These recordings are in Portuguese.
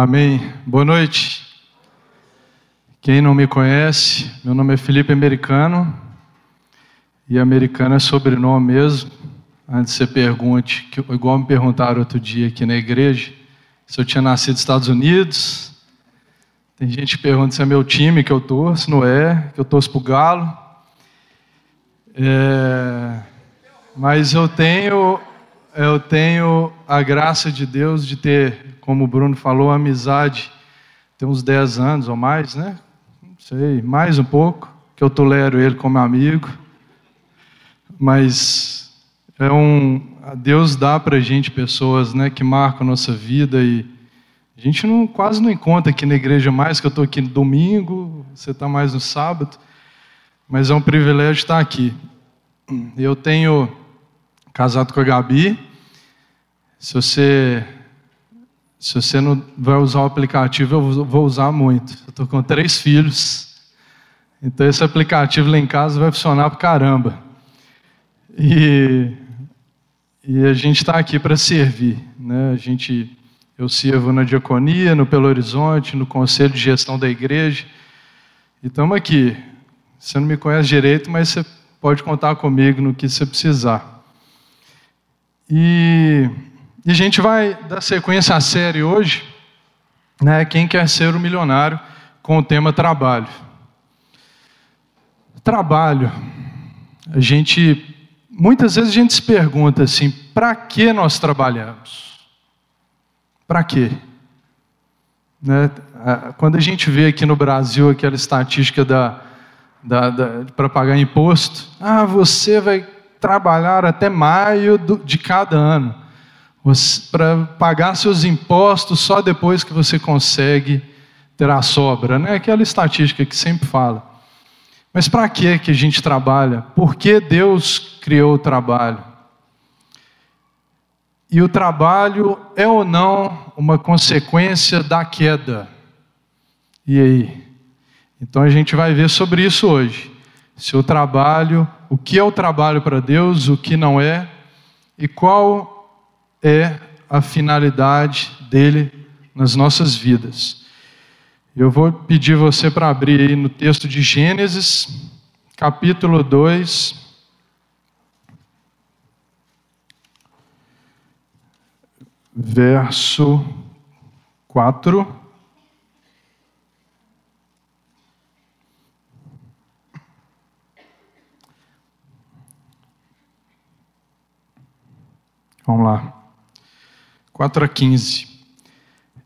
Amém. Boa noite. Quem não me conhece, meu nome é Felipe Americano. E americano é sobrenome mesmo. Antes você pergunte, que, igual me perguntaram outro dia aqui na igreja, se eu tinha nascido nos Estados Unidos. Tem gente que pergunta se é meu time que eu torço, não é, que eu torço pro Galo. É, mas eu tenho, eu tenho a graça de Deus de ter, como o Bruno falou, amizade, tem uns 10 anos ou mais, né? Não sei, mais um pouco, que eu tolero ele como amigo. Mas é um. Deus dá para a gente pessoas né, que marcam a nossa vida e a gente não, quase não encontra aqui na igreja mais, que eu estou aqui no domingo, você está mais no sábado, mas é um privilégio estar aqui. Eu tenho casado com a Gabi. Se você, se você não vai usar o aplicativo, eu vou usar muito. Eu estou com três filhos, então esse aplicativo lá em casa vai funcionar para caramba. E, e a gente está aqui para servir. Né? A gente, eu sirvo na diaconia, no Belo Horizonte, no conselho de gestão da igreja. E estamos aqui. Você não me conhece direito, mas você pode contar comigo no que você precisar. E, e a gente vai dar sequência à série hoje, né? Quem quer ser o milionário, com o tema trabalho. Trabalho. A gente muitas vezes a gente se pergunta assim: para que nós trabalhamos? Para quê? Né? Quando a gente vê aqui no Brasil aquela estatística da, da, da para pagar imposto, ah, você vai trabalhar até maio do, de cada ano para pagar seus impostos só depois que você consegue ter a sobra, né? Aquela estatística que sempre fala. Mas para que que a gente trabalha? Por que Deus criou o trabalho? E o trabalho é ou não uma consequência da queda? E aí? Então a gente vai ver sobre isso hoje. Se o trabalho, o que é o trabalho para Deus, o que não é, e qual é a finalidade dele nas nossas vidas. Eu vou pedir você para abrir aí no texto de Gênesis, capítulo 2. Verso 4. Vamos lá. 4 a 15.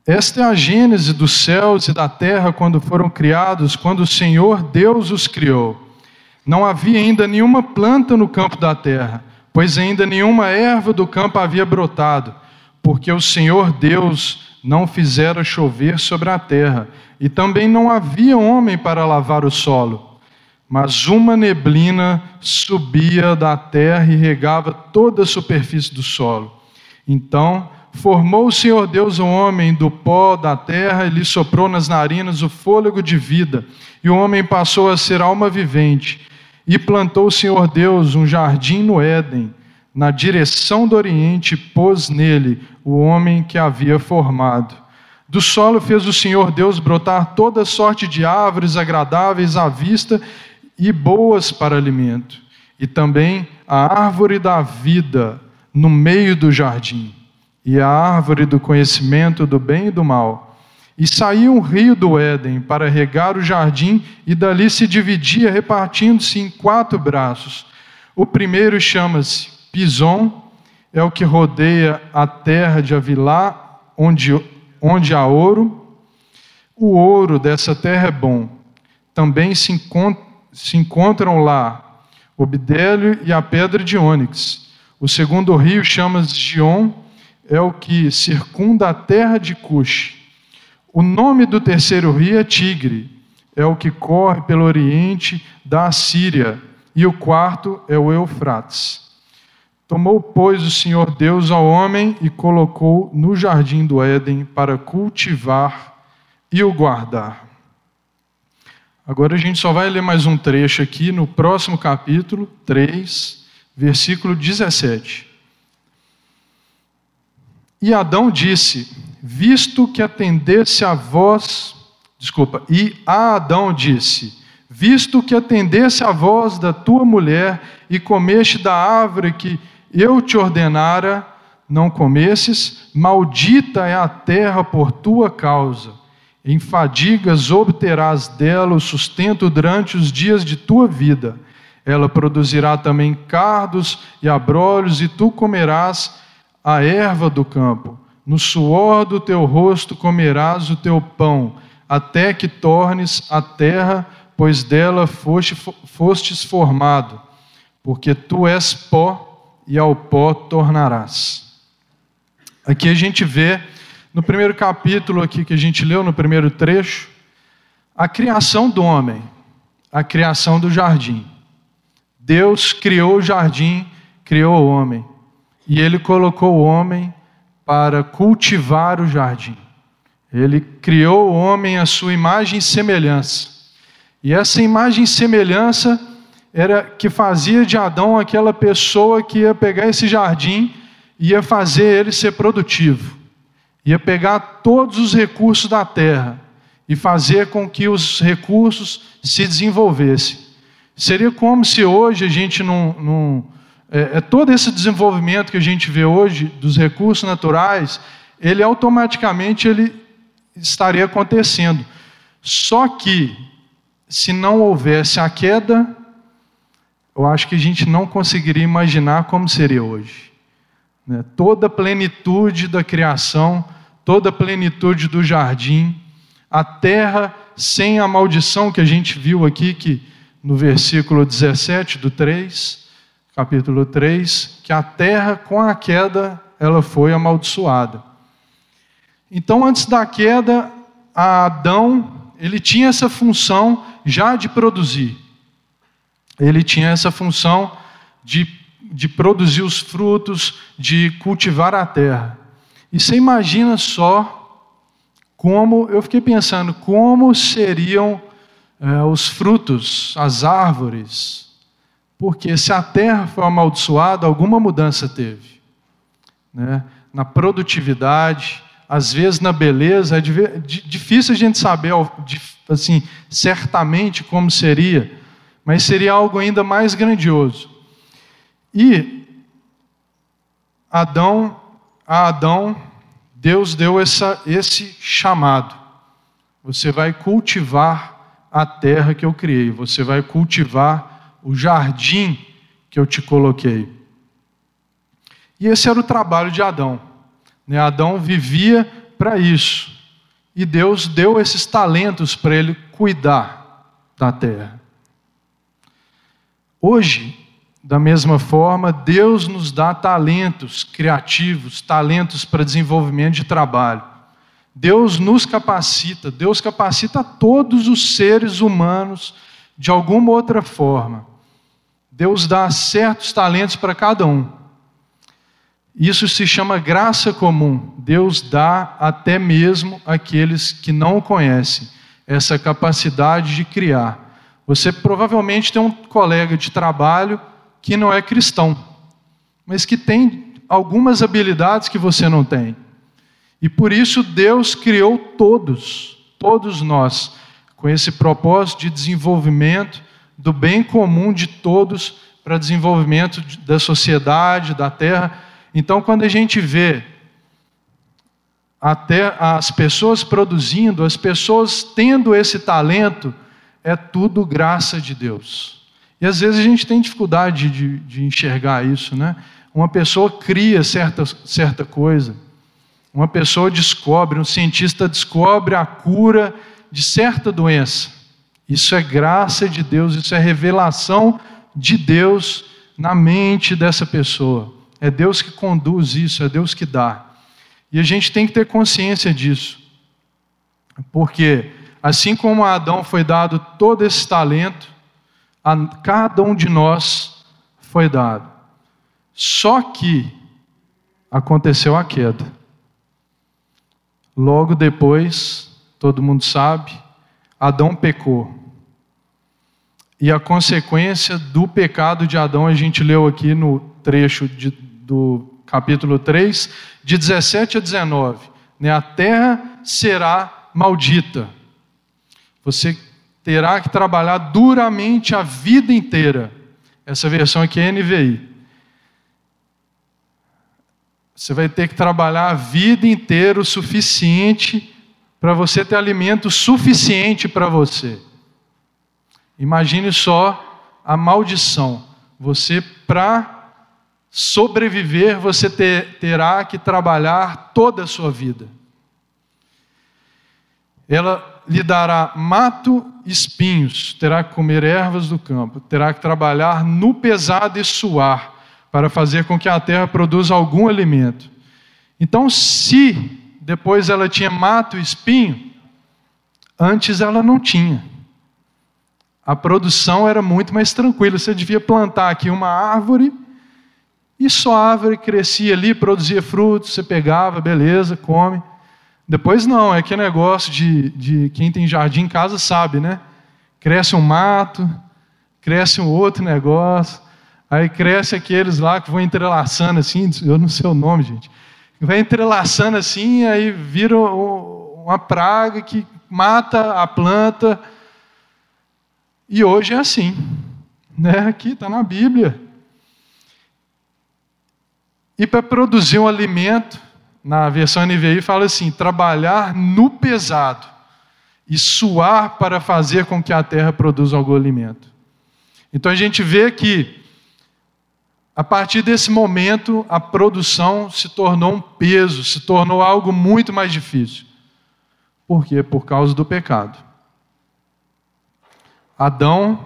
Esta é a gênese dos céus e da terra quando foram criados, quando o Senhor Deus os criou. Não havia ainda nenhuma planta no campo da terra, pois ainda nenhuma erva do campo havia brotado, porque o Senhor Deus não fizera chover sobre a terra, e também não havia homem para lavar o solo. Mas uma neblina subia da terra e regava toda a superfície do solo. Então, Formou o Senhor Deus o homem do pó da terra e lhe soprou nas narinas o fôlego de vida, e o homem passou a ser alma vivente. E plantou o Senhor Deus um jardim no Éden, na direção do Oriente, pôs nele o homem que havia formado. Do solo fez o Senhor Deus brotar toda sorte de árvores agradáveis à vista e boas para alimento, e também a árvore da vida no meio do jardim e a árvore do conhecimento do bem e do mal. E saiu um rio do Éden para regar o jardim, e dali se dividia, repartindo-se em quatro braços. O primeiro chama-se Pison, é o que rodeia a terra de Avilá, onde, onde há ouro. O ouro dessa terra é bom. Também se, encont se encontram lá o bidélio e a pedra de ônix. O segundo rio chama-se Gion, é o que circunda a terra de Cush. O nome do terceiro rio é Tigre, é o que corre pelo oriente da Assíria. E o quarto é o Eufrates. Tomou, pois, o Senhor Deus ao homem e colocou no jardim do Éden para cultivar e o guardar. Agora a gente só vai ler mais um trecho aqui no próximo capítulo 3, versículo 17. E Adão disse: Visto que atendesse a voz, desculpa, e a Adão disse: Visto que atendesse a voz da tua mulher e comeste da árvore que eu te ordenara, não comesses, maldita é a terra por tua causa. Em fadigas obterás dela o sustento durante os dias de tua vida. Ela produzirá também cardos e abrolhos, e tu comerás a erva do campo. No suor do teu rosto comerás o teu pão, até que tornes a terra, pois dela foste, fostes formado, porque tu és pó e ao pó tornarás. Aqui a gente vê, no primeiro capítulo aqui que a gente leu, no primeiro trecho, a criação do homem, a criação do jardim. Deus criou o jardim, criou o homem. E ele colocou o homem para cultivar o jardim. Ele criou o homem à sua imagem e semelhança. E essa imagem e semelhança era que fazia de Adão aquela pessoa que ia pegar esse jardim e ia fazer ele ser produtivo. Ia pegar todos os recursos da terra e fazer com que os recursos se desenvolvessem. Seria como se hoje a gente não, não é, é, todo esse desenvolvimento que a gente vê hoje dos recursos naturais, ele automaticamente ele estaria acontecendo. Só que se não houvesse a queda, eu acho que a gente não conseguiria imaginar como seria hoje. Né? Toda a plenitude da criação, toda a plenitude do jardim, a terra sem a maldição que a gente viu aqui, que no versículo 17 do 3, capítulo 3, que a terra com a queda ela foi amaldiçoada. Então, antes da queda, Adão, ele tinha essa função já de produzir. Ele tinha essa função de, de produzir os frutos, de cultivar a terra. E você imagina só como, eu fiquei pensando, como seriam é, os frutos, as árvores, porque se a terra foi amaldiçoada, alguma mudança teve. Né? Na produtividade, às vezes na beleza, é difícil a gente saber assim, certamente como seria, mas seria algo ainda mais grandioso. E Adão, a Adão, Deus deu essa, esse chamado. Você vai cultivar a terra que eu criei, você vai cultivar o jardim que eu te coloquei. E esse era o trabalho de Adão. Né? Adão vivia para isso. E Deus deu esses talentos para ele cuidar da terra. Hoje, da mesma forma, Deus nos dá talentos criativos, talentos para desenvolvimento de trabalho. Deus nos capacita, Deus capacita todos os seres humanos de alguma outra forma. Deus dá certos talentos para cada um. Isso se chama graça comum. Deus dá até mesmo àqueles que não o conhecem essa capacidade de criar. Você provavelmente tem um colega de trabalho que não é cristão, mas que tem algumas habilidades que você não tem. E por isso Deus criou todos, todos nós, com esse propósito de desenvolvimento do bem comum de todos para desenvolvimento da sociedade, da terra. Então, quando a gente vê até as pessoas produzindo, as pessoas tendo esse talento, é tudo graça de Deus. E às vezes a gente tem dificuldade de, de enxergar isso, né? Uma pessoa cria certa, certa coisa, uma pessoa descobre, um cientista descobre a cura de certa doença. Isso é graça de Deus, isso é revelação de Deus na mente dessa pessoa. É Deus que conduz isso, é Deus que dá. E a gente tem que ter consciência disso. Porque, assim como a Adão foi dado todo esse talento, a cada um de nós foi dado. Só que aconteceu a queda. Logo depois, todo mundo sabe, Adão pecou. E a consequência do pecado de Adão, a gente leu aqui no trecho de, do capítulo 3, de 17 a 19. né? a terra será maldita. Você terá que trabalhar duramente a vida inteira. Essa versão aqui é NVI. Você vai ter que trabalhar a vida inteira o suficiente para você ter alimento suficiente para você. Imagine só a maldição. Você, para sobreviver, você ter, terá que trabalhar toda a sua vida. Ela lhe dará mato e espinhos, terá que comer ervas do campo, terá que trabalhar no pesado e suar, para fazer com que a terra produza algum alimento. Então, se depois ela tinha mato e espinho, antes ela não tinha. A produção era muito mais tranquila. Você devia plantar aqui uma árvore e só a árvore crescia ali, produzia frutos, você pegava, beleza, come. Depois não, é que negócio de, de quem tem jardim em casa sabe, né? Cresce um mato, cresce um outro negócio, aí cresce aqueles lá que vão entrelaçando assim, eu não sei o nome, gente vai entrelaçando assim, aí vira uma praga que mata a planta. E hoje é assim, né? Aqui está na Bíblia. E para produzir um alimento, na versão NVI fala assim: trabalhar no pesado e suar para fazer com que a terra produza algum alimento. Então a gente vê que a partir desse momento, a produção se tornou um peso, se tornou algo muito mais difícil. Por quê? Por causa do pecado. Adão,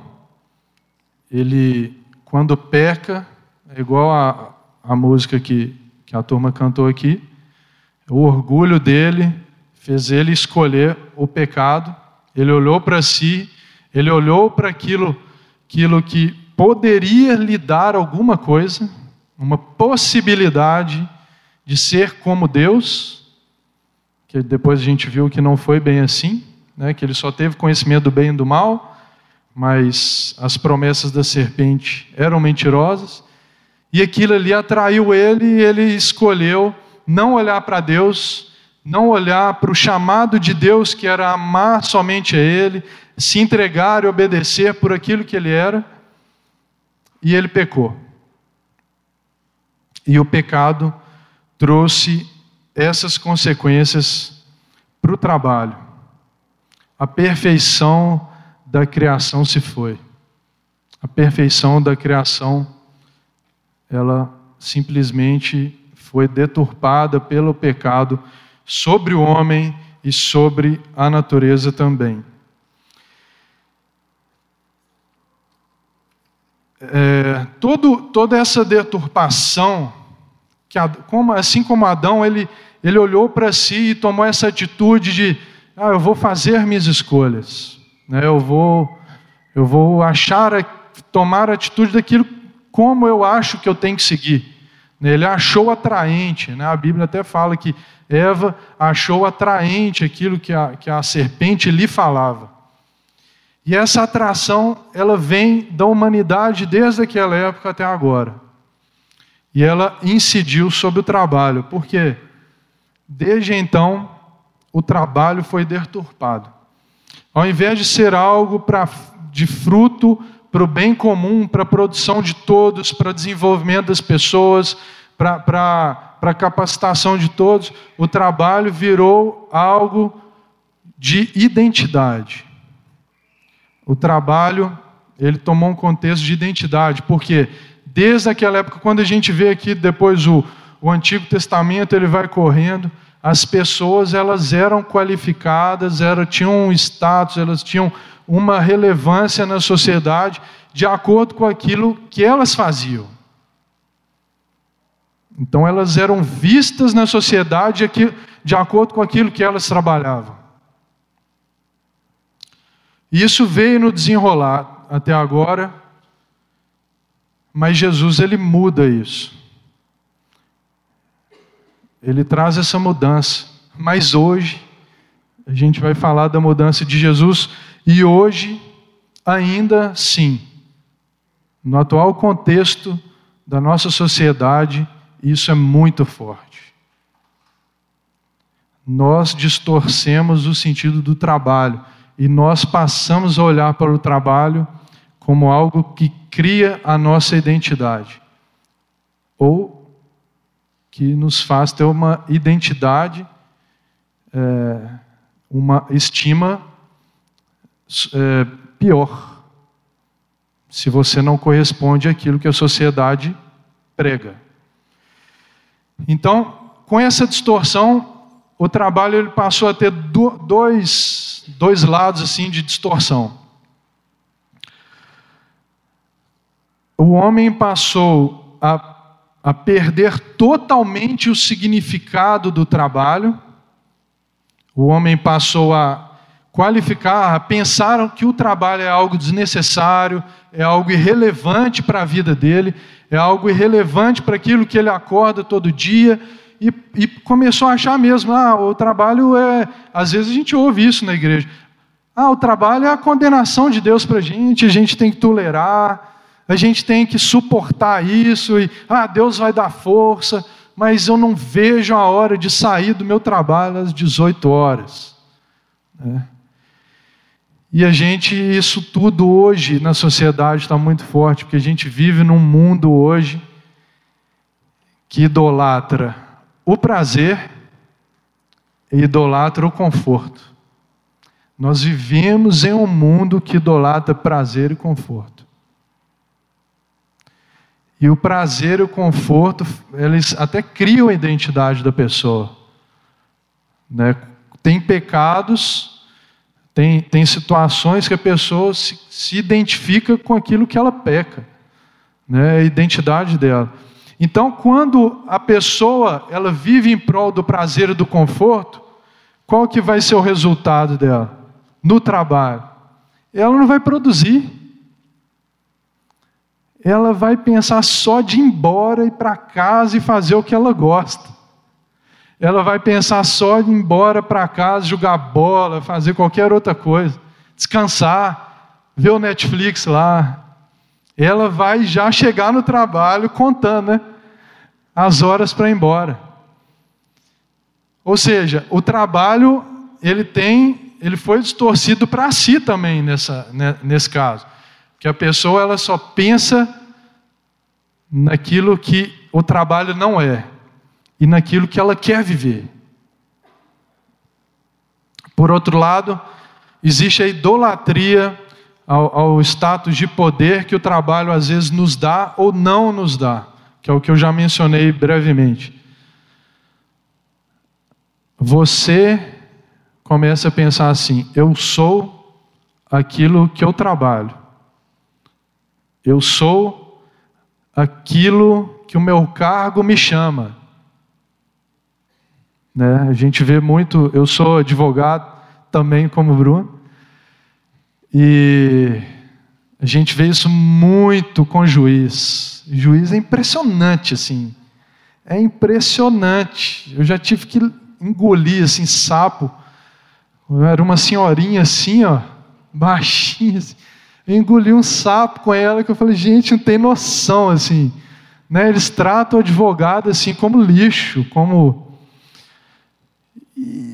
ele, quando peca, é igual a, a música que, que a turma cantou aqui, o orgulho dele fez ele escolher o pecado, ele olhou para si, ele olhou para aquilo, aquilo que poderia lhe dar alguma coisa, uma possibilidade de ser como Deus, que depois a gente viu que não foi bem assim, né, que ele só teve conhecimento do bem e do mal, mas as promessas da serpente eram mentirosas, e aquilo ali atraiu ele e ele escolheu não olhar para Deus, não olhar para o chamado de Deus, que era amar somente a Ele, se entregar e obedecer por aquilo que Ele era e ele pecou. E o pecado trouxe essas consequências para o trabalho. A perfeição da criação se foi. A perfeição da criação, ela simplesmente foi deturpada pelo pecado sobre o homem e sobre a natureza também. é, todo, toda essa deturpação, que, como, assim como Adão, ele, ele olhou para si e tomou essa atitude de: ah, eu vou fazer minhas escolhas? Eu, vou, eu vou achar, tomar a atitude daquilo como eu acho que eu tenho que seguir. Né? Ele achou atraente, né? a Bíblia até fala que Eva achou atraente aquilo que a, que a serpente lhe falava. E essa atração, ela vem da humanidade desde aquela época até agora. E ela incidiu sobre o trabalho, porque desde então o trabalho foi deturpado. Ao invés de ser algo pra, de fruto para o bem comum, para a produção de todos, para desenvolvimento das pessoas, para a capacitação de todos, o trabalho virou algo de identidade. O trabalho, ele tomou um contexto de identidade, porque desde aquela época, quando a gente vê aqui depois o, o Antigo Testamento, ele vai correndo, as pessoas elas eram qualificadas, eram, tinham um status, elas tinham uma relevância na sociedade de acordo com aquilo que elas faziam. Então elas eram vistas na sociedade de acordo com aquilo que elas trabalhavam. Isso veio no desenrolar até agora, mas Jesus ele muda isso. Ele traz essa mudança. Mas hoje a gente vai falar da mudança de Jesus e hoje ainda sim, no atual contexto da nossa sociedade, isso é muito forte. nós distorcemos o sentido do trabalho e nós passamos a olhar para o trabalho como algo que cria a nossa identidade ou que nos faz ter uma identidade, é, uma estima é, pior, se você não corresponde àquilo que a sociedade prega. Então, com essa distorção, o trabalho ele passou a ter dois, dois lados assim de distorção. O homem passou a, a perder totalmente o significado do trabalho, o homem passou a qualificar, pensaram que o trabalho é algo desnecessário, é algo irrelevante para a vida dele, é algo irrelevante para aquilo que ele acorda todo dia e, e começou a achar mesmo, ah, o trabalho é. Às vezes a gente ouve isso na igreja. Ah, o trabalho é a condenação de Deus para a gente, a gente tem que tolerar, a gente tem que suportar isso, e ah, Deus vai dar força, mas eu não vejo a hora de sair do meu trabalho às 18 horas. É. E a gente, isso tudo hoje na sociedade está muito forte, porque a gente vive num mundo hoje que idolatra o prazer e idolatra o conforto. Nós vivemos em um mundo que idolatra prazer e conforto. E o prazer e o conforto, eles até criam a identidade da pessoa. Né? Tem pecados, tem, tem situações que a pessoa se, se identifica com aquilo que ela peca. Né? A identidade dela. Então, quando a pessoa ela vive em prol do prazer e do conforto, qual que vai ser o resultado dela no trabalho? Ela não vai produzir. Ela vai pensar só de ir embora e para casa e fazer o que ela gosta. Ela vai pensar só de ir embora para casa, jogar bola, fazer qualquer outra coisa, descansar, ver o Netflix lá, ela vai já chegar no trabalho contando, né? As horas para ir embora. Ou seja, o trabalho ele tem, ele foi distorcido para si também nessa, né, nesse caso, que a pessoa ela só pensa naquilo que o trabalho não é e naquilo que ela quer viver. Por outro lado, existe a idolatria ao, ao status de poder que o trabalho às vezes nos dá ou não nos dá, que é o que eu já mencionei brevemente. Você começa a pensar assim: eu sou aquilo que eu trabalho, eu sou aquilo que o meu cargo me chama. Né? A gente vê muito, eu sou advogado também como Bruno, e a gente vê isso muito com juiz. Juiz é impressionante, assim. É impressionante. Eu já tive que engolir, assim, sapo. Eu era uma senhorinha assim, ó, baixinha. Assim. Engoli um sapo com ela que eu falei, gente, não tem noção, assim. Né? Eles tratam o advogado assim como lixo, como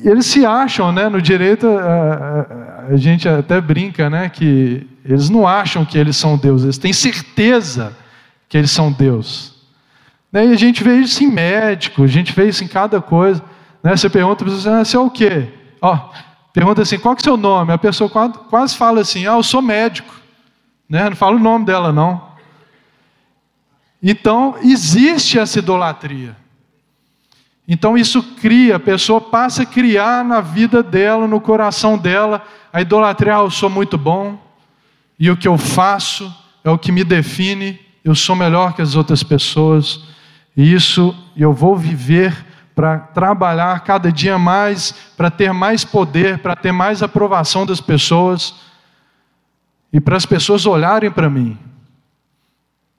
eles se acham, né, no direito, a, a, a, gente até brinca, né, que eles não acham que eles são Deus, eles têm certeza que eles são Deus. Né, e a gente vê isso em médico, a gente vê isso em cada coisa. Né, você pergunta para você, ah, você é o quê? Ó, pergunta assim, qual que é o seu nome? A pessoa quase fala assim, ah, eu sou médico. Né, não fala o nome dela, não. Então, existe essa idolatria. Então isso cria, a pessoa passa a criar na vida dela, no coração dela, a idolatria, ah, eu sou muito bom, e o que eu faço é o que me define, eu sou melhor que as outras pessoas, e isso eu vou viver para trabalhar cada dia mais, para ter mais poder, para ter mais aprovação das pessoas, e para as pessoas olharem para mim.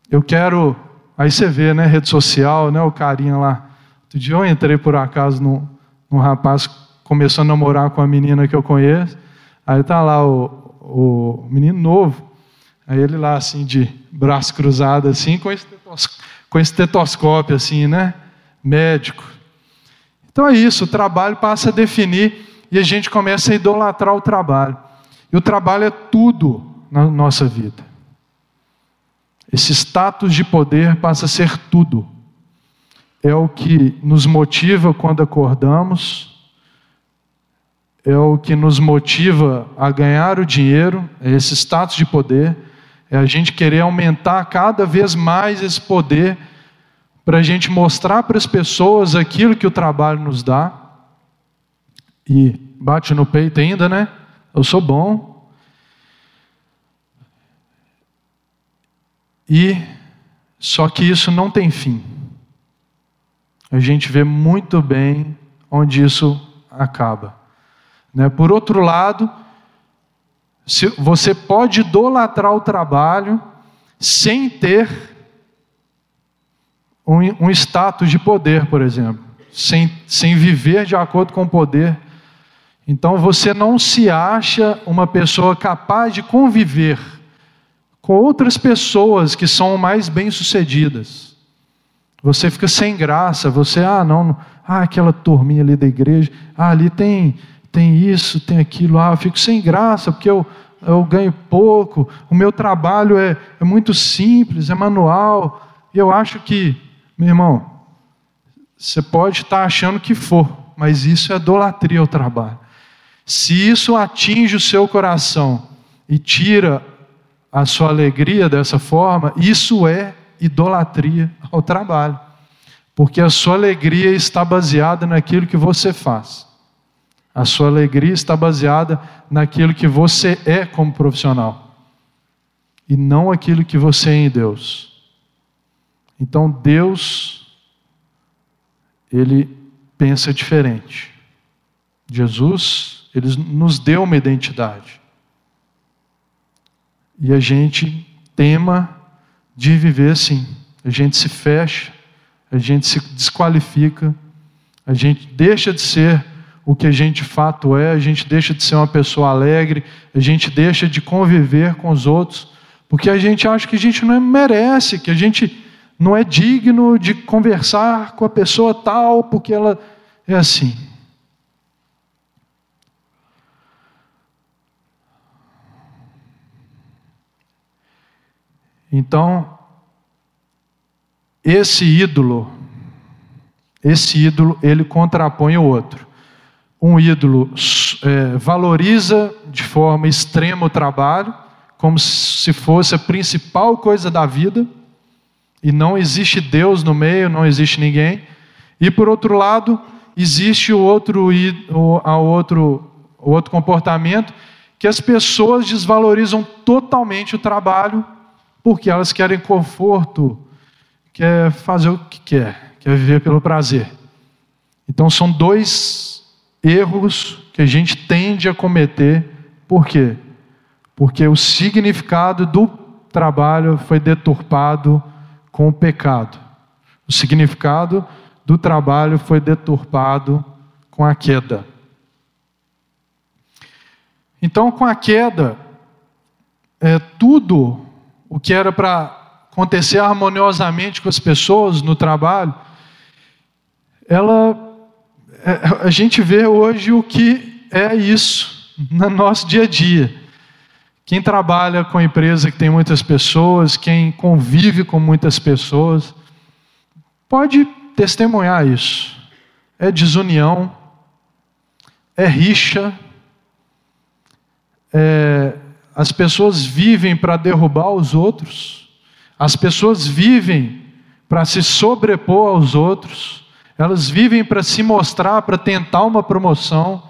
Eu quero, aí você vê, né, rede social, né, o carinha lá, Outro dia eu entrei por acaso num, num rapaz começou a namorar com a menina que eu conheço. Aí tá lá o, o menino novo. Aí ele lá assim de braço cruzado assim, com estetoscópio, com estetoscópio assim, né? Médico. Então é isso, o trabalho passa a definir e a gente começa a idolatrar o trabalho. E o trabalho é tudo na nossa vida. Esse status de poder passa a ser tudo. É o que nos motiva quando acordamos, é o que nos motiva a ganhar o dinheiro, é esse status de poder, é a gente querer aumentar cada vez mais esse poder para a gente mostrar para as pessoas aquilo que o trabalho nos dá. E bate no peito ainda, né? Eu sou bom, E só que isso não tem fim. A gente vê muito bem onde isso acaba. Né? Por outro lado, você pode idolatrar o trabalho sem ter um, um status de poder, por exemplo, sem, sem viver de acordo com o poder. Então você não se acha uma pessoa capaz de conviver com outras pessoas que são mais bem-sucedidas. Você fica sem graça, você, ah, não, ah, aquela turminha ali da igreja, ah, ali tem, tem isso, tem aquilo, ah, eu fico sem graça porque eu, eu ganho pouco, o meu trabalho é, é muito simples, é manual, e eu acho que, meu irmão, você pode estar achando que for, mas isso é idolatria ao trabalho. Se isso atinge o seu coração e tira a sua alegria dessa forma, isso é idolatria ao trabalho. Porque a sua alegria está baseada naquilo que você faz. A sua alegria está baseada naquilo que você é como profissional. E não aquilo que você é em Deus. Então Deus, Ele pensa diferente. Jesus, Ele nos deu uma identidade e a gente tema de viver assim. A gente se fecha, a gente se desqualifica, a gente deixa de ser o que a gente de fato é, a gente deixa de ser uma pessoa alegre, a gente deixa de conviver com os outros, porque a gente acha que a gente não merece, que a gente não é digno de conversar com a pessoa tal, porque ela é assim. Então, esse ídolo, esse ídolo, ele contrapõe o outro. Um ídolo é, valoriza de forma extrema o trabalho, como se fosse a principal coisa da vida, e não existe Deus no meio, não existe ninguém. E por outro lado, existe o outro, o, outro, o outro comportamento que as pessoas desvalorizam totalmente o trabalho porque elas querem conforto, quer fazer o que quer, quer viver pelo prazer. Então são dois erros que a gente tende a cometer, por quê? Porque o significado do trabalho foi deturpado com o pecado. O significado do trabalho foi deturpado com a queda. Então, com a queda, é, tudo o que era para acontecer harmoniosamente com as pessoas no trabalho, ela é, a gente vê hoje o que é isso no nosso dia a dia. Quem trabalha com empresa que tem muitas pessoas, quem convive com muitas pessoas, pode testemunhar isso. É desunião, é rixa, é as pessoas vivem para derrubar os outros, as pessoas vivem para se sobrepor aos outros, elas vivem para se mostrar, para tentar uma promoção,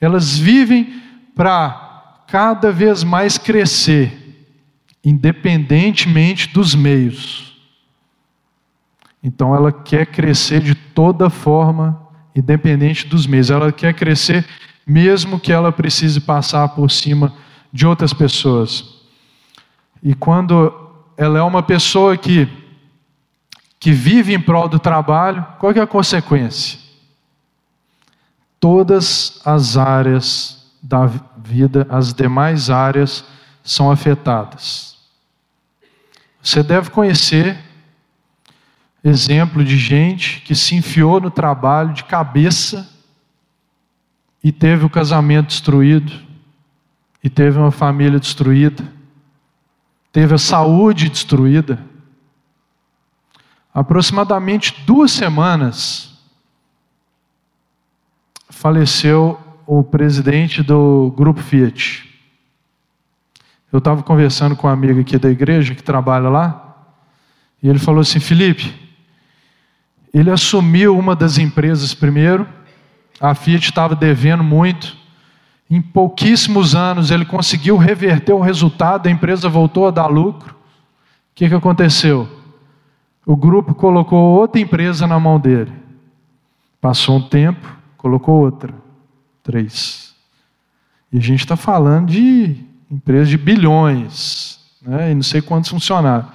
elas vivem para cada vez mais crescer, independentemente dos meios. Então ela quer crescer de toda forma, independente dos meios. Ela quer crescer mesmo que ela precise passar por cima de outras pessoas. E quando ela é uma pessoa que, que vive em prol do trabalho, qual é a consequência? Todas as áreas da vida, as demais áreas, são afetadas. Você deve conhecer exemplo de gente que se enfiou no trabalho de cabeça e teve o casamento destruído, e teve uma família destruída, teve a saúde destruída. Aproximadamente duas semanas faleceu o presidente do Grupo Fiat. Eu estava conversando com um amigo aqui da igreja que trabalha lá, e ele falou assim: Felipe, ele assumiu uma das empresas primeiro, a Fiat estava devendo muito, em pouquíssimos anos ele conseguiu reverter o resultado, a empresa voltou a dar lucro. O que, que aconteceu? O grupo colocou outra empresa na mão dele. Passou um tempo, colocou outra. Três. E a gente está falando de empresa de bilhões, né? e não sei quantos funcionários.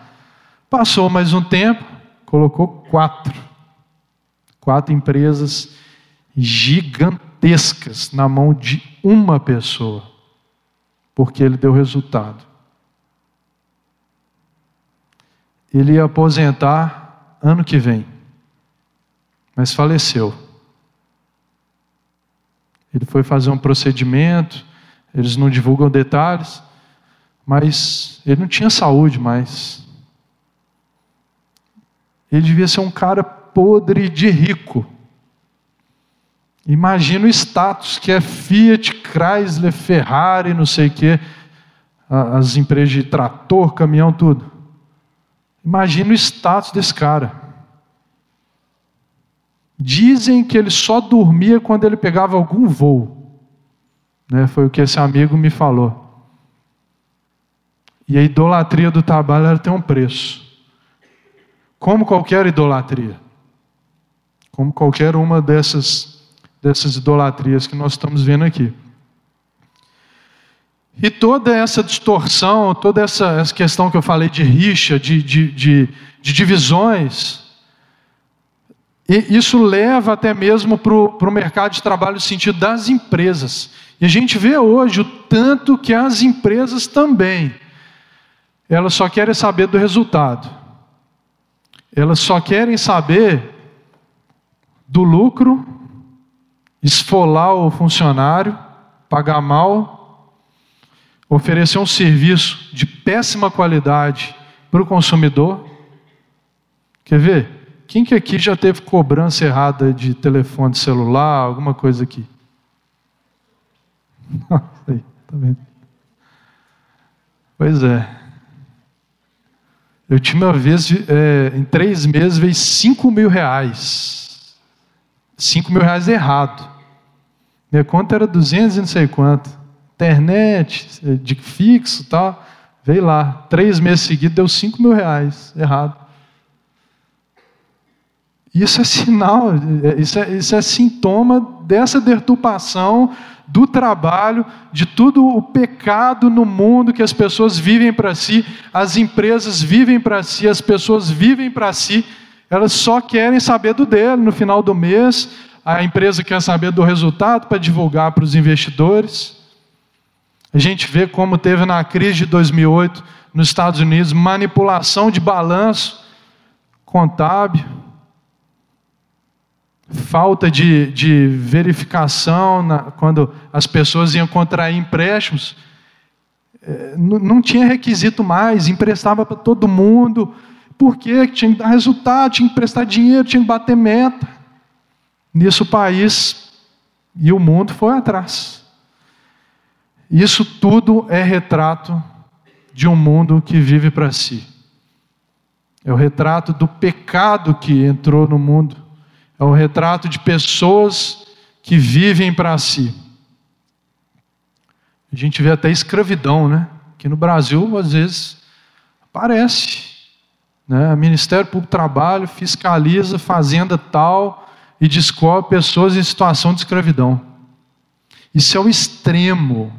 Passou mais um tempo, colocou quatro. Quatro empresas gigantescas na mão de uma pessoa, porque ele deu resultado. Ele ia aposentar ano que vem, mas faleceu. Ele foi fazer um procedimento, eles não divulgam detalhes, mas ele não tinha saúde mais. Ele devia ser um cara podre de rico. Imagina o status que é Fiat, Chrysler, Ferrari, não sei o quê, as empresas de trator, caminhão, tudo. Imagina o status desse cara. Dizem que ele só dormia quando ele pegava algum voo. Né? Foi o que esse amigo me falou. E a idolatria do trabalho tem um preço. Como qualquer idolatria. Como qualquer uma dessas dessas idolatrias que nós estamos vendo aqui. E toda essa distorção, toda essa, essa questão que eu falei de rixa, de, de, de, de divisões, isso leva até mesmo para o mercado de trabalho no sentido das empresas. E a gente vê hoje o tanto que as empresas também, elas só querem saber do resultado. Elas só querem saber do lucro esfolar o funcionário, pagar mal, oferecer um serviço de péssima qualidade para o consumidor. Quer ver? Quem que aqui já teve cobrança errada de telefone celular, alguma coisa aqui? Tá vendo? Pois é. Eu tinha uma vez, é, em três meses, veio cinco mil reais. Cinco mil reais errado. Minha conta era 200 e não sei quanto. Internet, de fixo e tal. Veio lá. Três meses seguidos deu 5 mil reais. Errado. Isso é sinal, isso é, isso é sintoma dessa deturpação do trabalho, de todo o pecado no mundo que as pessoas vivem para si, as empresas vivem para si, as pessoas vivem para si, elas só querem saber do dele no final do mês, a empresa quer saber do resultado para divulgar para os investidores. A gente vê como teve na crise de 2008 nos Estados Unidos manipulação de balanço contábil, falta de, de verificação na, quando as pessoas iam contrair empréstimos. É, não tinha requisito mais, emprestava para todo mundo. Por quê? Tinha que dar resultado, tinha que prestar dinheiro, tinha que bater meta. Nisso o país e o mundo foi atrás. Isso tudo é retrato de um mundo que vive para si. É o retrato do pecado que entrou no mundo. É o retrato de pessoas que vivem para si. A gente vê até escravidão, né? Que no Brasil, às vezes, aparece. Né? O Ministério Público do Trabalho fiscaliza fazenda tal, e descobre pessoas em situação de escravidão. Isso é o extremo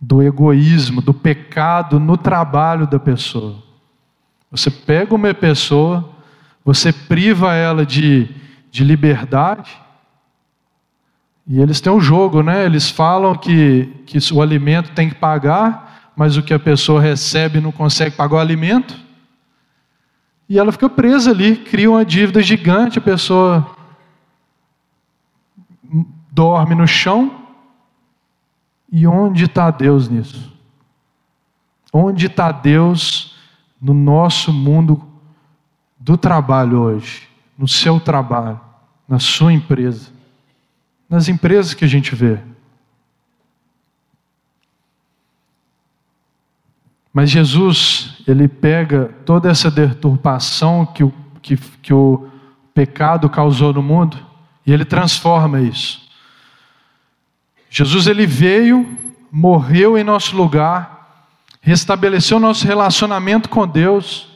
do egoísmo, do pecado no trabalho da pessoa. Você pega uma pessoa, você priva ela de, de liberdade, e eles têm um jogo, né? Eles falam que, que o alimento tem que pagar, mas o que a pessoa recebe não consegue pagar o alimento. E ela fica presa ali, cria uma dívida gigante, a pessoa dorme no chão. E onde está Deus nisso? Onde está Deus no nosso mundo do trabalho hoje? No seu trabalho, na sua empresa, nas empresas que a gente vê. Mas Jesus, ele pega toda essa deturpação que o, que, que o pecado causou no mundo e ele transforma isso. Jesus, ele veio, morreu em nosso lugar, restabeleceu nosso relacionamento com Deus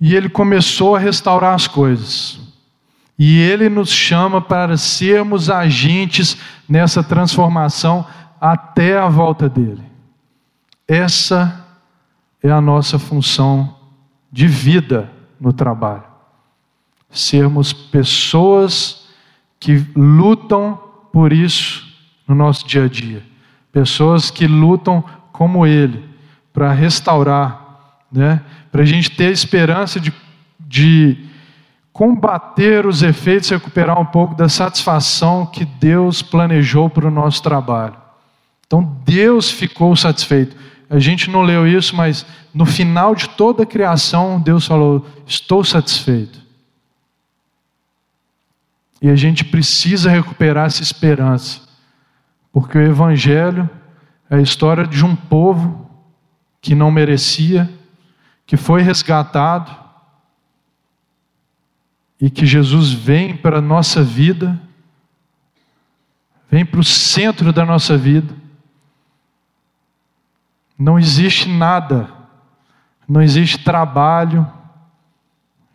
e ele começou a restaurar as coisas. E ele nos chama para sermos agentes nessa transformação até a volta dele. Essa é a nossa função de vida no trabalho. Sermos pessoas que lutam por isso no nosso dia a dia. Pessoas que lutam como Ele, para restaurar, né? para a gente ter esperança de, de combater os efeitos e recuperar um pouco da satisfação que Deus planejou para o nosso trabalho. Então Deus ficou satisfeito. A gente não leu isso, mas no final de toda a criação, Deus falou: Estou satisfeito. E a gente precisa recuperar essa esperança, porque o Evangelho é a história de um povo que não merecia, que foi resgatado, e que Jesus vem para a nossa vida, vem para o centro da nossa vida, não existe nada, não existe trabalho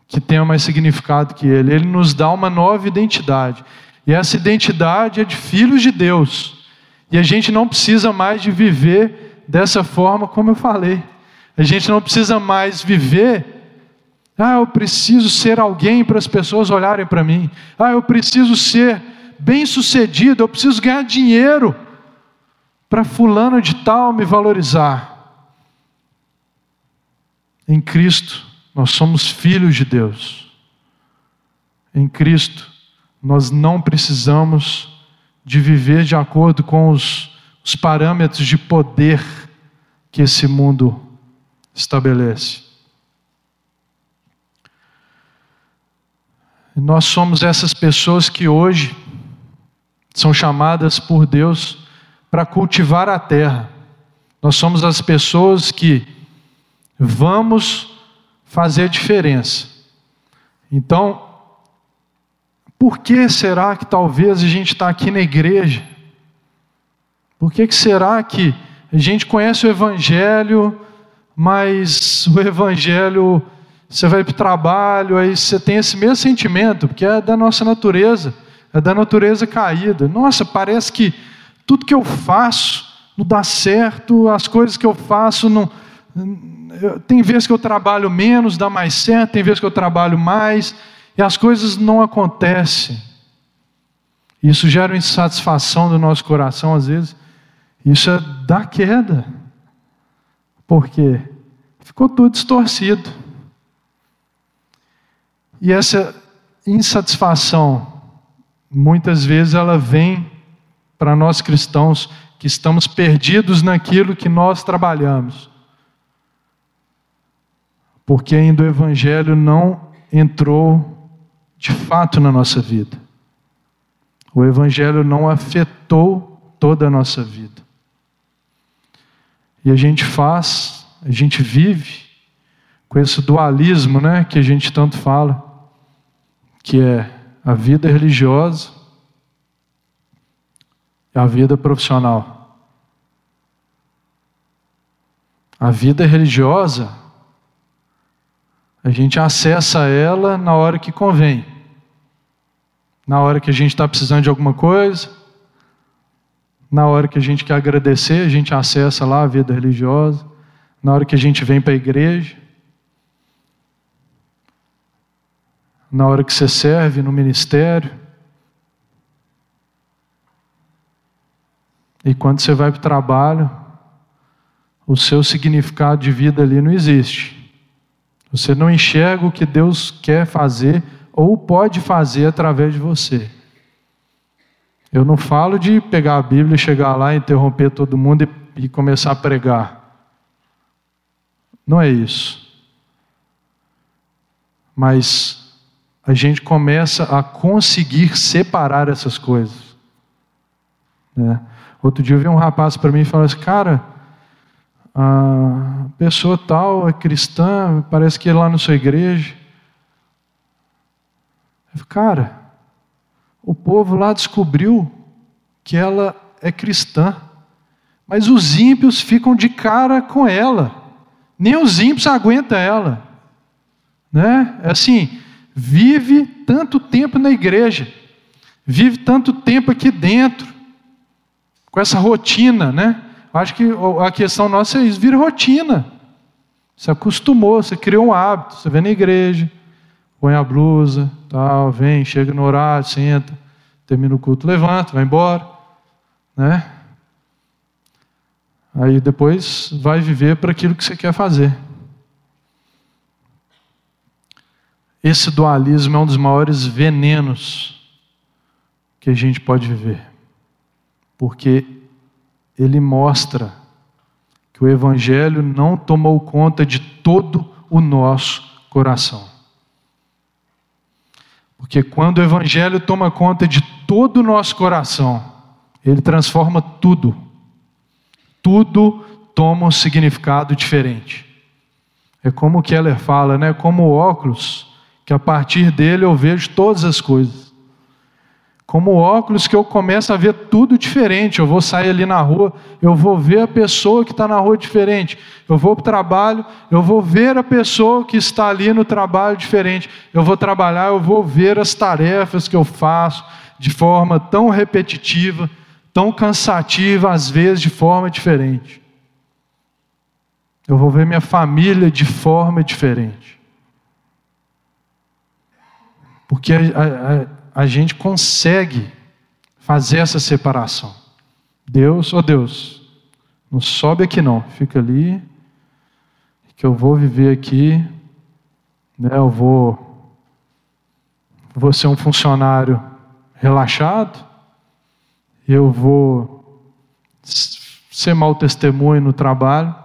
que tenha mais significado que ele. Ele nos dá uma nova identidade. E essa identidade é de filhos de Deus. E a gente não precisa mais de viver dessa forma como eu falei. A gente não precisa mais viver ah, eu preciso ser alguém para as pessoas olharem para mim. Ah, eu preciso ser bem-sucedido, eu preciso ganhar dinheiro para fulano de tal me valorizar. Em Cristo, nós somos filhos de Deus. Em Cristo, nós não precisamos de viver de acordo com os, os parâmetros de poder que esse mundo estabelece. Nós somos essas pessoas que hoje são chamadas por Deus para cultivar a terra. Nós somos as pessoas que vamos fazer diferença. Então, por que será que talvez a gente está aqui na igreja? Por que, que será que a gente conhece o Evangelho, mas o Evangelho, você vai para o trabalho, aí você tem esse mesmo sentimento, porque é da nossa natureza, é da natureza caída. Nossa, parece que tudo que eu faço não dá certo, as coisas que eu faço não. Tem vezes que eu trabalho menos, dá mais certo, tem vezes que eu trabalho mais, e as coisas não acontecem. Isso gera uma insatisfação do nosso coração, às vezes. Isso é da queda. Porque ficou tudo distorcido. E essa insatisfação, muitas vezes, ela vem para nós cristãos que estamos perdidos naquilo que nós trabalhamos. Porque ainda o Evangelho não entrou de fato na nossa vida. O Evangelho não afetou toda a nossa vida. E a gente faz, a gente vive com esse dualismo né, que a gente tanto fala, que é a vida religiosa a vida profissional. A vida religiosa, a gente acessa ela na hora que convém. Na hora que a gente está precisando de alguma coisa, na hora que a gente quer agradecer, a gente acessa lá a vida religiosa. Na hora que a gente vem para a igreja, na hora que você serve no ministério, E quando você vai para o trabalho, o seu significado de vida ali não existe. Você não enxerga o que Deus quer fazer ou pode fazer através de você. Eu não falo de pegar a Bíblia, chegar lá, interromper todo mundo e, e começar a pregar. Não é isso. Mas a gente começa a conseguir separar essas coisas. Né? Outro dia eu vi um rapaz para mim e falou assim: Cara, a pessoa tal é cristã, parece que é lá na sua igreja. Eu falei, Cara, o povo lá descobriu que ela é cristã, mas os ímpios ficam de cara com ela. Nem os ímpios aguentam ela. Né? É assim, vive tanto tempo na igreja, vive tanto tempo aqui dentro, com essa rotina, né? Acho que a questão nossa é isso, vira rotina. Você acostumou, você criou um hábito, você vem na igreja, põe a blusa, tal, vem, chega no horário, senta, termina o culto, levanta, vai embora, né? Aí depois vai viver para aquilo que você quer fazer. Esse dualismo é um dos maiores venenos que a gente pode viver, porque ele mostra que o Evangelho não tomou conta de todo o nosso coração. Porque quando o Evangelho toma conta de todo o nosso coração, ele transforma tudo tudo toma um significado diferente. É como o Keller fala, né? Como óculos, que a partir dele eu vejo todas as coisas. Como óculos que eu começo a ver tudo diferente. Eu vou sair ali na rua, eu vou ver a pessoa que está na rua diferente. Eu vou para o trabalho, eu vou ver a pessoa que está ali no trabalho diferente. Eu vou trabalhar, eu vou ver as tarefas que eu faço de forma tão repetitiva tão cansativa, às vezes de forma diferente. Eu vou ver minha família de forma diferente. Porque a, a, a gente consegue fazer essa separação. Deus, oh Deus, não sobe aqui não, fica ali, que eu vou viver aqui, né, eu vou, vou ser um funcionário relaxado, eu vou ser mau testemunho no trabalho.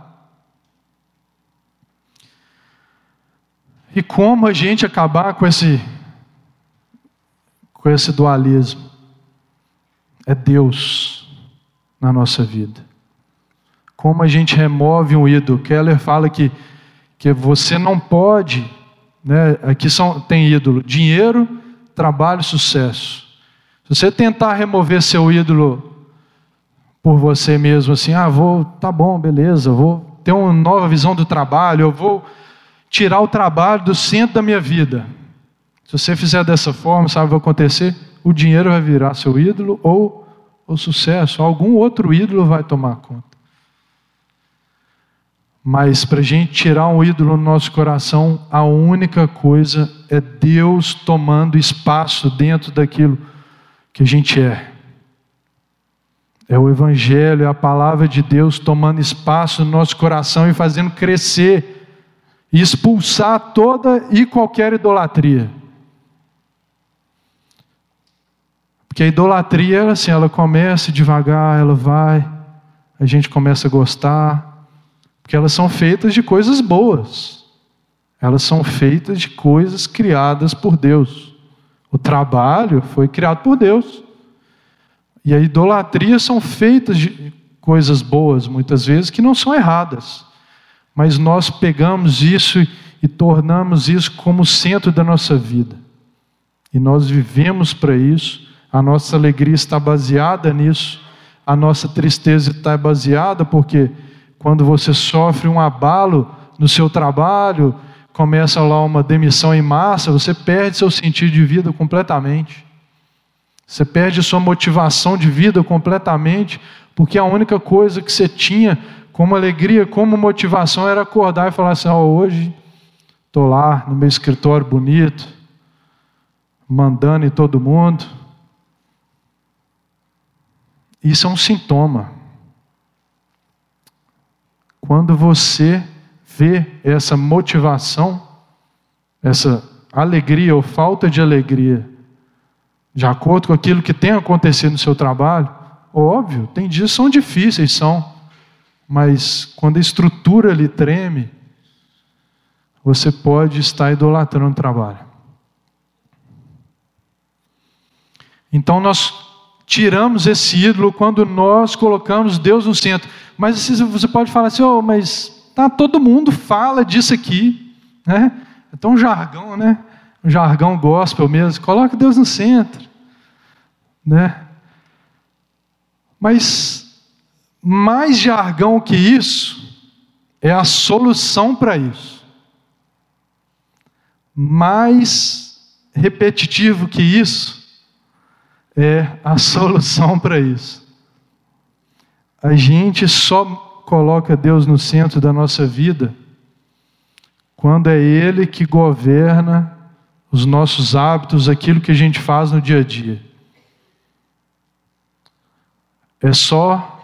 E como a gente acabar com esse com esse dualismo? É Deus na nossa vida. Como a gente remove um ídolo? Keller fala que, que você não pode, né? aqui são, tem ídolo: dinheiro, trabalho, sucesso. Se você tentar remover seu ídolo por você mesmo, assim, ah, vou, tá bom, beleza, vou ter uma nova visão do trabalho, eu vou tirar o trabalho do centro da minha vida. Se você fizer dessa forma, sabe o que vai acontecer? O dinheiro vai virar seu ídolo ou o sucesso, algum outro ídolo vai tomar conta. Mas para a gente tirar um ídolo no nosso coração, a única coisa é Deus tomando espaço dentro daquilo que a gente é. É o Evangelho, é a palavra de Deus tomando espaço no nosso coração e fazendo crescer e expulsar toda e qualquer idolatria. Porque a idolatria, assim, ela começa devagar, ela vai, a gente começa a gostar, porque elas são feitas de coisas boas, elas são feitas de coisas criadas por Deus. O trabalho foi criado por Deus. E a idolatria são feitas de coisas boas, muitas vezes, que não são erradas. Mas nós pegamos isso e tornamos isso como centro da nossa vida. E nós vivemos para isso, a nossa alegria está baseada nisso, a nossa tristeza está baseada porque quando você sofre um abalo no seu trabalho, começa lá uma demissão em massa, você perde seu sentido de vida completamente. Você perde sua motivação de vida completamente, porque a única coisa que você tinha como alegria, como motivação era acordar e falar assim: oh, hoje estou lá no meu escritório bonito, mandando em todo mundo. Isso é um sintoma. Quando você vê essa motivação, essa alegria ou falta de alegria, de acordo com aquilo que tem acontecido no seu trabalho, óbvio, tem dias que são difíceis, são, mas quando a estrutura lhe treme, você pode estar idolatrando o trabalho. Então nós tiramos esse ídolo quando nós colocamos Deus no centro. Mas você pode falar assim, oh, mas tá, todo mundo fala disso aqui, né? É tão jargão, né? Um jargão gospel mesmo. Coloca Deus no centro, né? Mas mais jargão que isso é a solução para isso. Mais repetitivo que isso é a solução para isso. A gente só coloca Deus no centro da nossa vida quando é Ele que governa os nossos hábitos, aquilo que a gente faz no dia a dia. É só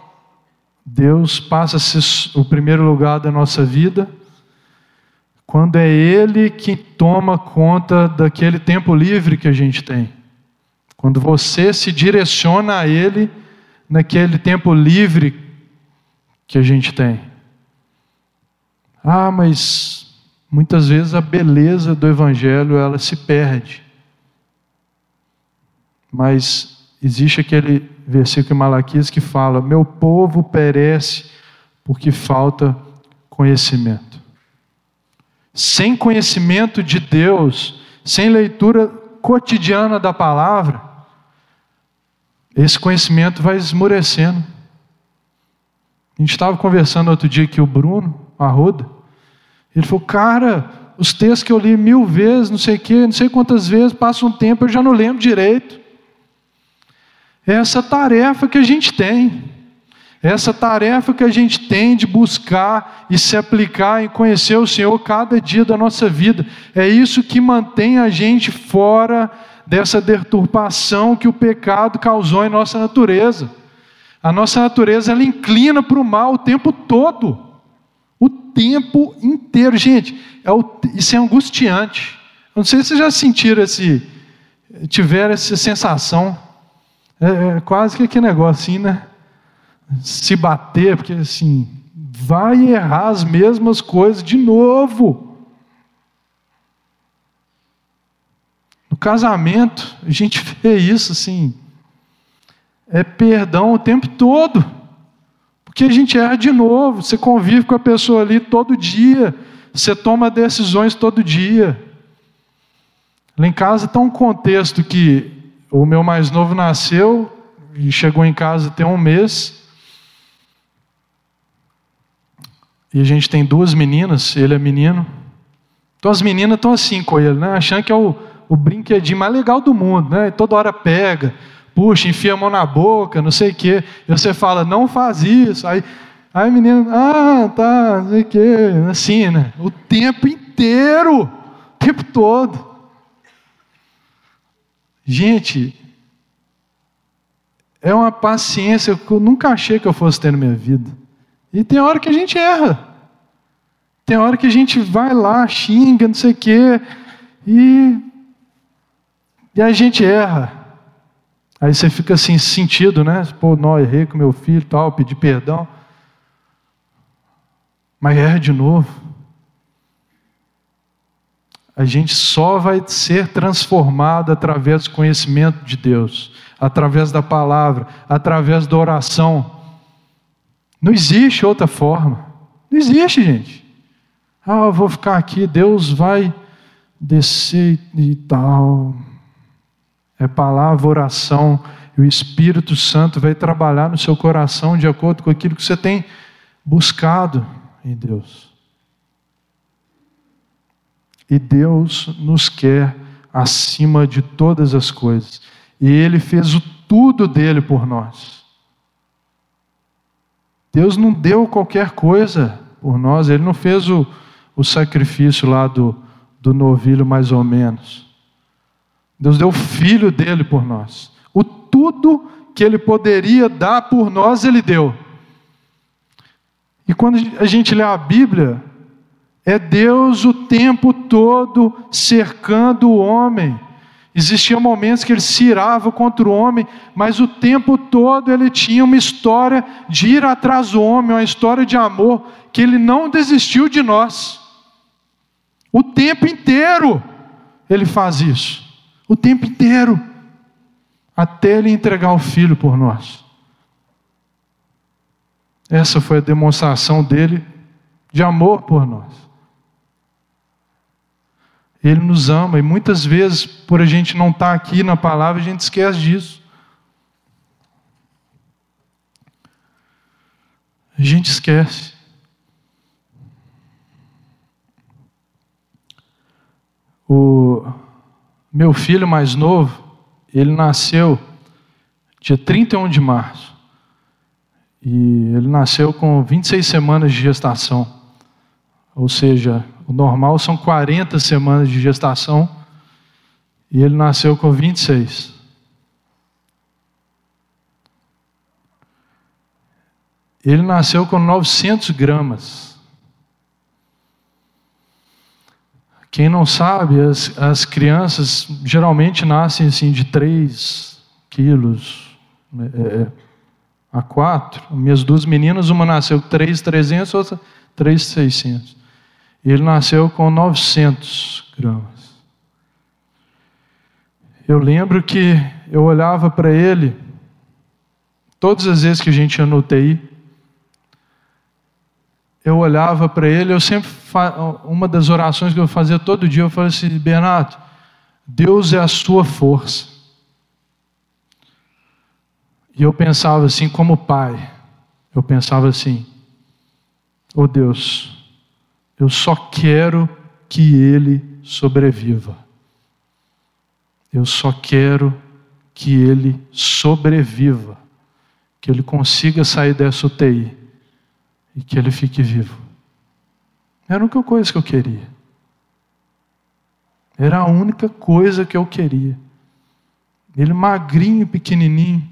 Deus passa a ser o primeiro lugar da nossa vida quando é Ele que toma conta daquele tempo livre que a gente tem. Quando você se direciona a Ele naquele tempo livre que a gente tem. Ah, mas muitas vezes a beleza do Evangelho ela se perde. Mas existe aquele versículo em Malaquias que fala: Meu povo perece porque falta conhecimento. Sem conhecimento de Deus, sem leitura cotidiana da palavra, esse conhecimento vai esmorecendo. A gente estava conversando outro dia aqui, o Bruno Arruda, ele falou, cara, os textos que eu li mil vezes, não sei o quê, não sei quantas vezes, passa um tempo, eu já não lembro direito. É essa tarefa que a gente tem. É essa tarefa que a gente tem de buscar e se aplicar em conhecer o Senhor cada dia da nossa vida. É isso que mantém a gente fora dessa deturpação que o pecado causou em nossa natureza. A nossa natureza ela inclina para o mal o tempo todo. O tempo inteiro. Gente, é o, isso é angustiante. Não sei se vocês já sentiram esse, tiveram essa sensação. É, é quase que aquele negócio assim, né? Se bater, porque assim, vai errar as mesmas coisas de novo. Casamento, a gente vê isso assim, é perdão o tempo todo, porque a gente erra de novo, você convive com a pessoa ali todo dia, você toma decisões todo dia. Lá em casa está um contexto que o meu mais novo nasceu e chegou em casa tem um mês. E a gente tem duas meninas, ele é menino. Então as meninas estão assim com ele, né? achando que é o, o brinquedinho mais legal do mundo, né? Toda hora pega, puxa, enfia a mão na boca, não sei o quê. E você fala, não faz isso. Aí, aí a menina, ah, tá, não sei o quê. Assim, né? O tempo inteiro, o tempo todo. Gente, é uma paciência que eu nunca achei que eu fosse ter na minha vida. E tem hora que a gente erra. Tem hora que a gente vai lá, xinga, não sei o quê, e e a gente erra. Aí você fica assim, sentido, né? Pô, não, errei com meu filho tal, pedi perdão. Mas erra de novo. A gente só vai ser transformado através do conhecimento de Deus, através da palavra, através da oração. Não existe outra forma. Não existe, gente. Ah, eu vou ficar aqui, Deus vai descer e tal. É palavra, oração, e o Espírito Santo vai trabalhar no seu coração de acordo com aquilo que você tem buscado em Deus. E Deus nos quer acima de todas as coisas. E Ele fez o tudo dele por nós. Deus não deu qualquer coisa por nós, Ele não fez o, o sacrifício lá do, do novilho, mais ou menos. Deus deu o filho dele por nós. O tudo que ele poderia dar por nós, ele deu. E quando a gente lê a Bíblia, é Deus o tempo todo cercando o homem. Existiam momentos que ele se irava contra o homem, mas o tempo todo ele tinha uma história de ir atrás do homem, uma história de amor, que ele não desistiu de nós. O tempo inteiro ele faz isso. O tempo inteiro. Até ele entregar o filho por nós. Essa foi a demonstração dele de amor por nós. Ele nos ama e muitas vezes, por a gente não estar aqui na palavra, a gente esquece disso. A gente esquece. O meu filho mais novo, ele nasceu dia 31 de março. E ele nasceu com 26 semanas de gestação. Ou seja, o normal são 40 semanas de gestação. E ele nasceu com 26. Ele nasceu com 900 gramas. Quem não sabe, as, as crianças geralmente nascem assim de 3 quilos é, é a 4. Minhas duas meninas, uma nasceu com 3,300, outra 3,600. Ele nasceu com 900 gramas. Eu lembro que eu olhava para ele, todas as vezes que a gente ia no UTI, eu olhava para ele, eu sempre, uma das orações que eu fazia todo dia, eu falei assim, Bernardo, Deus é a sua força. E eu pensava assim, como pai, eu pensava assim, oh Deus, eu só quero que ele sobreviva. Eu só quero que ele sobreviva, que ele consiga sair dessa UTI e que ele fique vivo. Era a única coisa que eu queria. Era a única coisa que eu queria. Ele magrinho, pequenininho.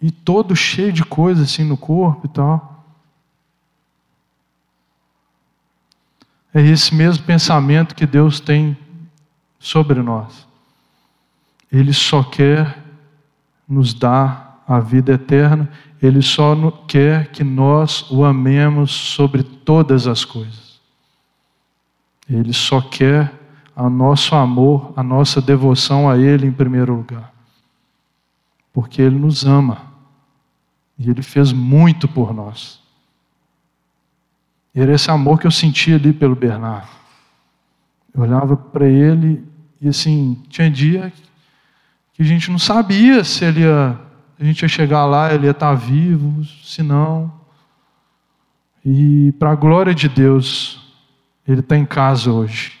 E todo cheio de coisas assim no corpo e tal. É esse mesmo pensamento que Deus tem sobre nós. Ele só quer nos dar a vida eterna, Ele só quer que nós o amemos sobre todas as coisas. Ele só quer o nosso amor, a nossa devoção a Ele em primeiro lugar. Porque Ele nos ama. E Ele fez muito por nós. E era esse amor que eu sentia ali pelo Bernardo. Eu olhava para ele e assim, tinha dia que a gente não sabia se ele ia a gente ia chegar lá, ele ia estar vivo, se não. E para a glória de Deus, ele está em casa hoje.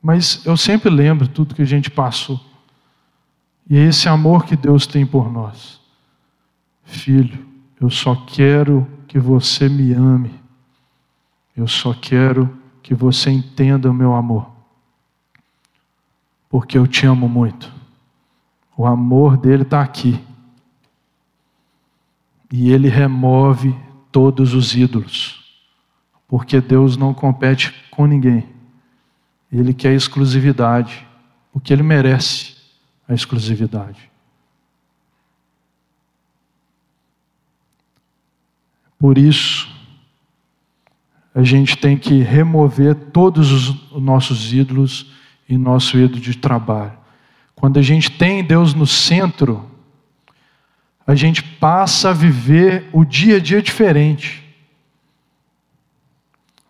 Mas eu sempre lembro tudo que a gente passou. E é esse amor que Deus tem por nós. Filho, eu só quero que você me ame. Eu só quero que você entenda o meu amor. Porque eu te amo muito. O amor dele está aqui. E ele remove todos os ídolos. Porque Deus não compete com ninguém. Ele quer exclusividade. Porque ele merece a exclusividade. Por isso, a gente tem que remover todos os nossos ídolos e nosso ídolo de trabalho. Quando a gente tem Deus no centro, a gente passa a viver o dia a dia diferente.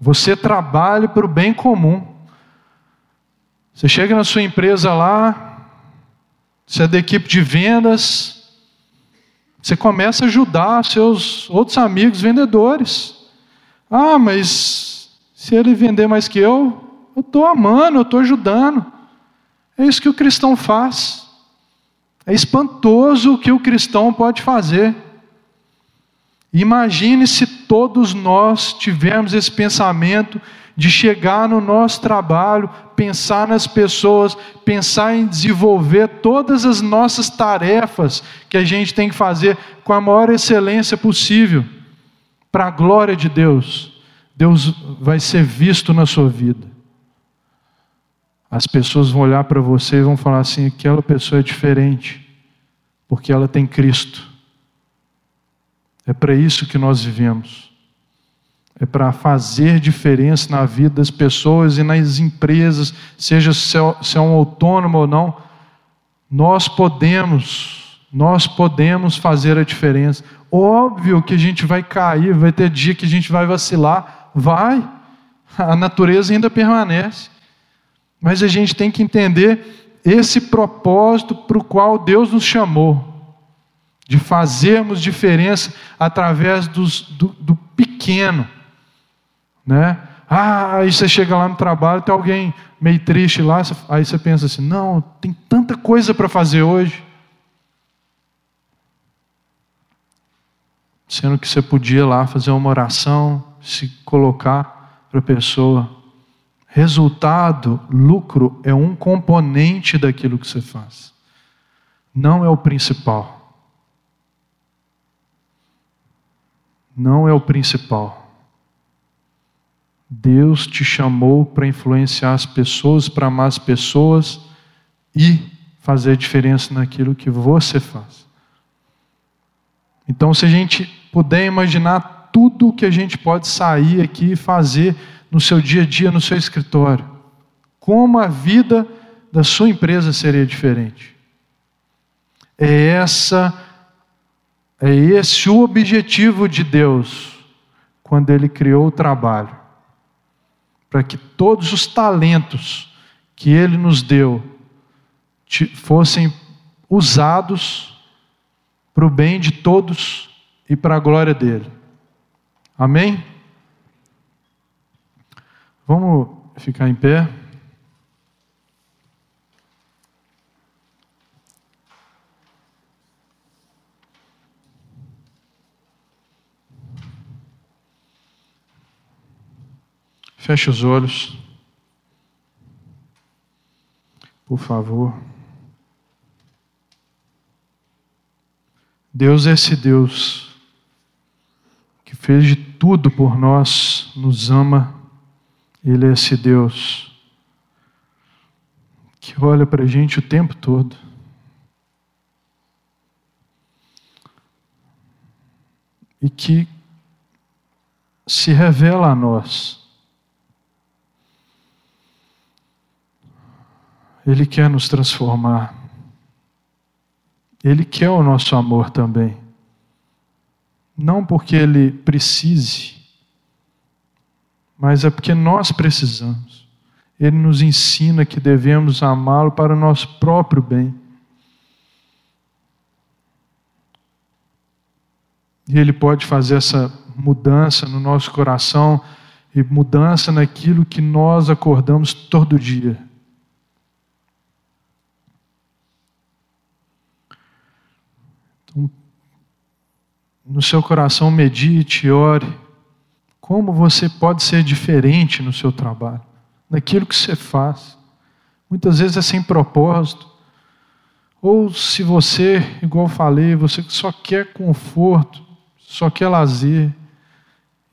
Você trabalha para o bem comum. Você chega na sua empresa lá, você é da equipe de vendas, você começa a ajudar seus outros amigos vendedores. Ah, mas se ele vender mais que eu, eu estou amando, eu estou ajudando. É isso que o cristão faz. É espantoso o que o cristão pode fazer. Imagine se todos nós tivermos esse pensamento de chegar no nosso trabalho, pensar nas pessoas, pensar em desenvolver todas as nossas tarefas que a gente tem que fazer com a maior excelência possível. para a glória de Deus, Deus vai ser visto na sua vida. As pessoas vão olhar para você e vão falar assim: aquela pessoa é diferente, porque ela tem Cristo. É para isso que nós vivemos. É para fazer diferença na vida das pessoas e nas empresas, seja se é um autônomo ou não. Nós podemos, nós podemos fazer a diferença. Óbvio que a gente vai cair, vai ter dia que a gente vai vacilar, vai. A natureza ainda permanece. Mas a gente tem que entender esse propósito para o qual Deus nos chamou de fazermos diferença através dos, do, do pequeno, né? Ah, aí você chega lá no trabalho, tem alguém meio triste lá, aí você pensa assim: não, tem tanta coisa para fazer hoje. Sendo que você podia lá fazer uma oração, se colocar para a pessoa. Resultado, lucro é um componente daquilo que você faz, não é o principal. Não é o principal. Deus te chamou para influenciar as pessoas, para amar as pessoas e fazer diferença naquilo que você faz. Então, se a gente puder imaginar tudo que a gente pode sair aqui e fazer no seu dia a dia, no seu escritório, como a vida da sua empresa seria diferente. É essa é esse o objetivo de Deus quando ele criou o trabalho para que todos os talentos que Ele nos deu fossem usados para o bem de todos e para a glória dele. Amém? Vamos ficar em pé. Feche os olhos. Por favor. Deus é esse Deus que fez de tudo por nós, nos ama. Ele é esse Deus que olha para a gente o tempo todo. E que se revela a nós Ele quer nos transformar. Ele quer o nosso amor também. Não porque Ele precise, mas é porque nós precisamos. Ele nos ensina que devemos amá-lo para o nosso próprio bem. E Ele pode fazer essa mudança no nosso coração e mudança naquilo que nós acordamos todo dia. no seu coração medite, ore. Como você pode ser diferente no seu trabalho, naquilo que você faz. Muitas vezes é sem propósito. Ou se você, igual falei, você só quer conforto, só quer lazer,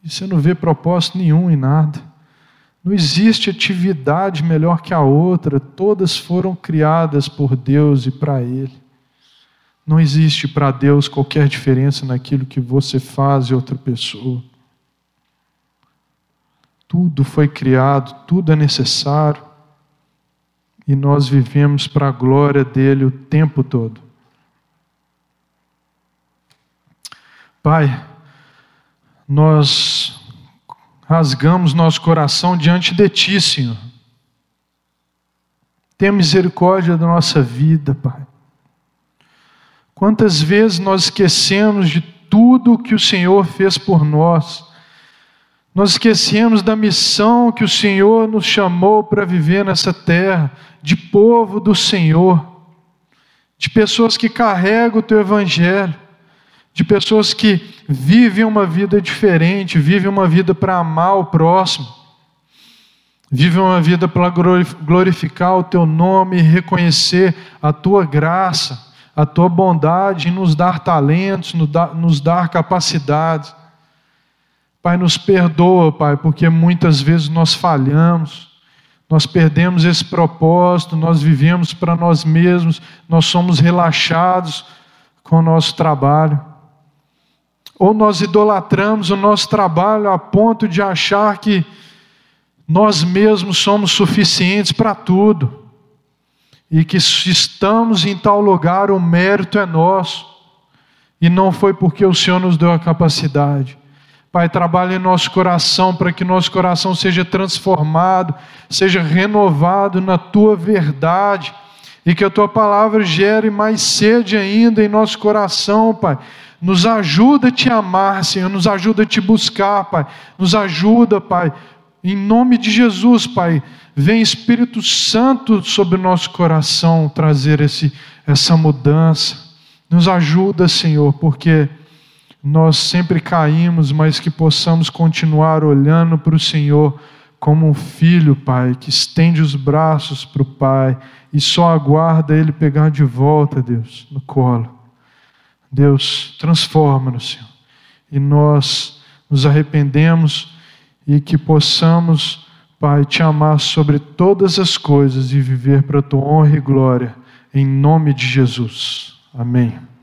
e você não vê propósito nenhum em nada. Não existe atividade melhor que a outra, todas foram criadas por Deus e para Ele. Não existe para Deus qualquer diferença naquilo que você faz e outra pessoa. Tudo foi criado, tudo é necessário. E nós vivemos para a glória dele o tempo todo. Pai, nós rasgamos nosso coração diante de Ti, Senhor. Tenha misericórdia da nossa vida, Pai. Quantas vezes nós esquecemos de tudo que o Senhor fez por nós? Nós esquecemos da missão que o Senhor nos chamou para viver nessa terra, de povo do Senhor, de pessoas que carregam o teu evangelho, de pessoas que vivem uma vida diferente, vivem uma vida para amar o próximo, vivem uma vida para glorificar o teu nome e reconhecer a tua graça a tua bondade em nos dar talentos, nos dar capacidades. Pai, nos perdoa, Pai, porque muitas vezes nós falhamos, nós perdemos esse propósito, nós vivemos para nós mesmos, nós somos relaxados com o nosso trabalho. Ou nós idolatramos o nosso trabalho a ponto de achar que nós mesmos somos suficientes para tudo e que estamos em tal lugar, o mérito é nosso, e não foi porque o Senhor nos deu a capacidade. Pai, trabalha em nosso coração para que nosso coração seja transformado, seja renovado na tua verdade, e que a tua palavra gere mais sede ainda em nosso coração, Pai. Nos ajuda a te amar, Senhor, nos ajuda a te buscar, Pai. Nos ajuda, Pai, em nome de Jesus, Pai Vem Espírito Santo sobre o nosso coração trazer esse, essa mudança. Nos ajuda, Senhor, porque nós sempre caímos, mas que possamos continuar olhando para o Senhor como um filho, Pai, que estende os braços para o Pai e só aguarda Ele pegar de volta, Deus, no colo. Deus, transforma-nos, Senhor, e nós nos arrependemos e que possamos Pai, te amar sobre todas as coisas e viver para a tua honra e glória, em nome de Jesus. Amém.